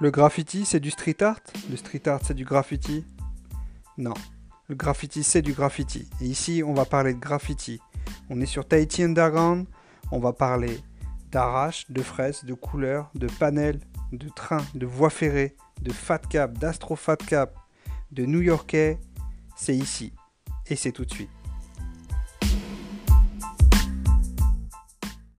Le graffiti, c'est du street art? Le street art, c'est du graffiti? Non. Le graffiti, c'est du graffiti. Et ici, on va parler de graffiti. On est sur Tahiti Underground. On va parler d'arrache, de fraises, de couleurs, de panels, de trains, de voies ferrées, de fat cap, d'astro fat cap, de new yorkais. C'est ici. Et c'est tout de suite.